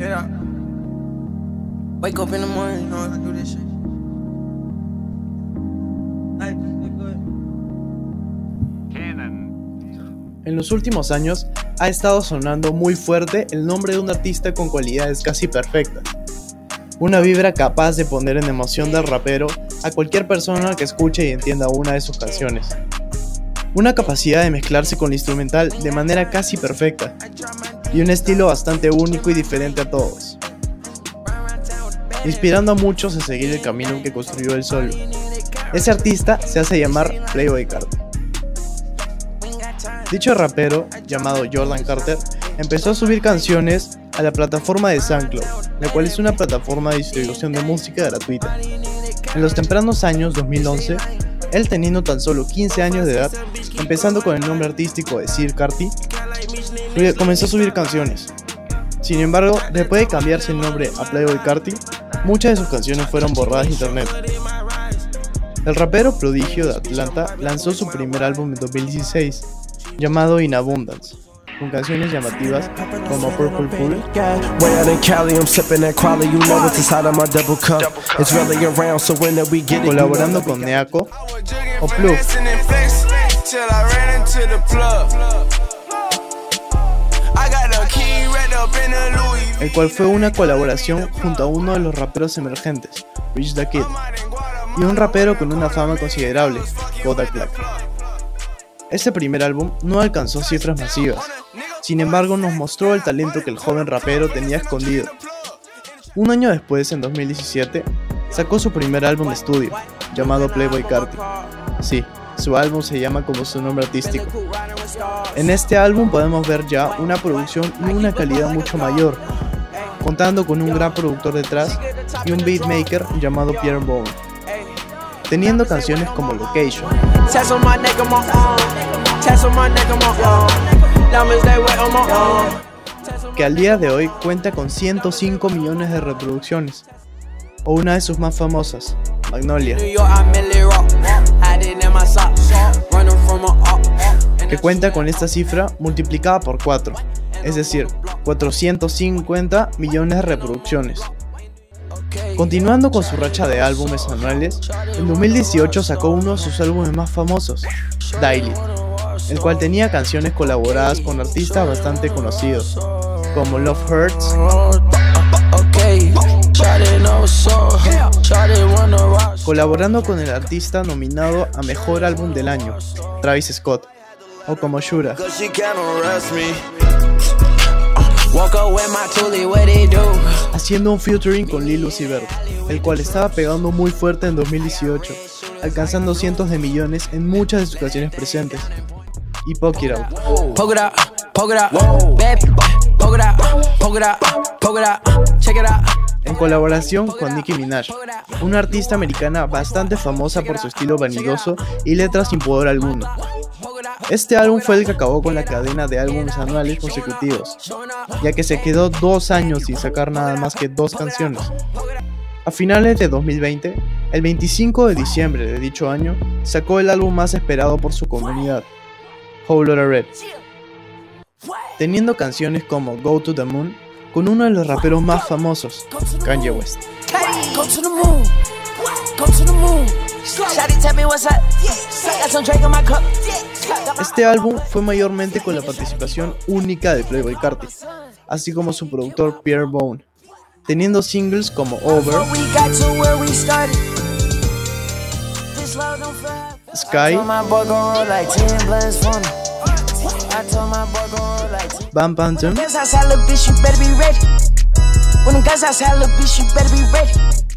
Yeah. Wake up in the morning, you know I do this shit. Hey, go ahead. En los últimos años ha estado sonando muy fuerte el nombre de un artista con cualidades casi perfectas. Una vibra capaz de poner en emoción del rapero a cualquier persona que escuche y entienda una de sus canciones. Una capacidad de mezclarse con el instrumental de manera casi perfecta y un estilo bastante único y diferente a todos. Inspirando a muchos a seguir el camino que construyó él solo. Ese artista se hace llamar Playboy Carter. Dicho rapero, llamado Jordan Carter, empezó a subir canciones a la plataforma de SoundCloud, la cual es una plataforma de distribución de música gratuita. En los tempranos años 2011, él teniendo tan solo 15 años de edad, empezando con el nombre artístico de Sir Carty, comenzó a subir canciones. Sin embargo, después de cambiarse el nombre a Playboy Carty, muchas de sus canciones fueron borradas de internet. El rapero prodigio de Atlanta lanzó su primer álbum en 2016, llamado In Abundance, con canciones llamativas como Purple Pool, Way out in Cali, I'm sipping that quality. You know what's inside of my double cup. It's really around, so when we get it, you know colaborando con Neako o Plug, el cual fue una colaboración junto a uno de los raperos emergentes, Rich the Kid, y un rapero con una fama considerable, Kodak Black. Este primer álbum no alcanzó cifras masivas, sin embargo nos mostró el talento que el joven rapero tenía escondido. Un año después, en 2017, sacó su primer álbum de estudio, llamado Playboy Carti. Sí, su álbum se llama como su nombre artístico. En este álbum podemos ver ya una producción y una calidad mucho mayor, contando con un gran productor detrás y un beatmaker llamado Pierre Bowen, teniendo canciones como Location, que al día de hoy cuenta con 105 millones de reproducciones, o una de sus más famosas, Magnolia, que cuenta con esta cifra multiplicada por 4, es decir, 450 millones de reproducciones. Continuando con su racha de álbumes anuales, en 2018 sacó uno de sus álbumes más famosos, Daily, el cual tenía canciones colaboradas con artistas bastante conocidos, como Love Hurts, colaborando con el artista nominado a Mejor Álbum del Año, Travis Scott, o como Shura. Uh, haciendo un featuring con Lil Uzi Vert, el cual estaba pegando muy fuerte en 2018, alcanzando cientos de millones en muchas de sus canciones presentes. Y Poke It Out, en colaboración con Nicki Minaj, una artista americana bastante famosa por su estilo vanidoso y letras sin poder alguno. Este álbum fue el que acabó con la cadena de álbumes anuales consecutivos, ya que se quedó dos años sin sacar nada más que dos canciones. A finales de 2020, el 25 de diciembre de dicho año, sacó el álbum más esperado por su comunidad, Whole Lotta Red, teniendo canciones como Go to the Moon con uno de los raperos más famosos, Kanye West. Este álbum fue mayormente con la participación única de Playboy Carti, así como su productor Pierre Bone, teniendo singles como Over, We got to where we started. This love don't forever. Sky, Told my boy gon' roll like 10 blunts for me. I told my boy gon' roll like 10. Bam Phantom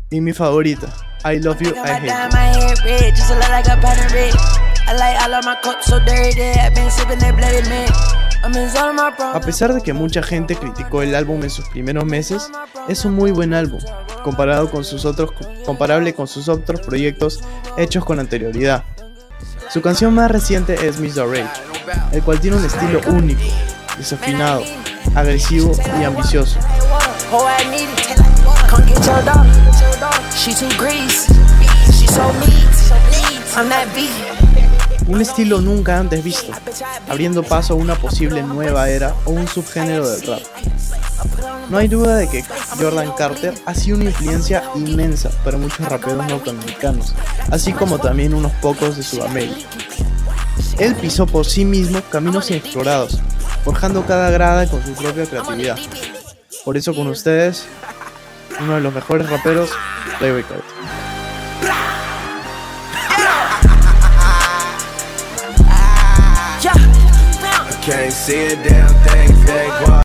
y mi favorita, I Love You, I Hate You. my hair red, just a lot like a pattern red. I like all of my cups so dirty. I've been sipping that bloody man. I'm in zone of my A problems. pesar de que mucha gente criticó el álbum en sus primeros meses, es un muy buen álbum, comparado con sus otros, comparable con sus otros proyectos hechos con anterioridad. Su canción más reciente es Miss the Rage, el cual tiene un estilo único, desafinado, agresivo y ambicioso. Un estilo nunca antes visto, abriendo paso a una posible nueva era o un subgénero del rap. No hay duda de que Jordan Carter ha sido una influencia inmensa para muchos raperos norteamericanos, así como también unos pocos de Sudamérica. Él pisó por sí mismo caminos inexplorados, forjando cada grada con su propia creatividad. Por eso con ustedes, uno de los mejores raperos, Playboy Carter. Can't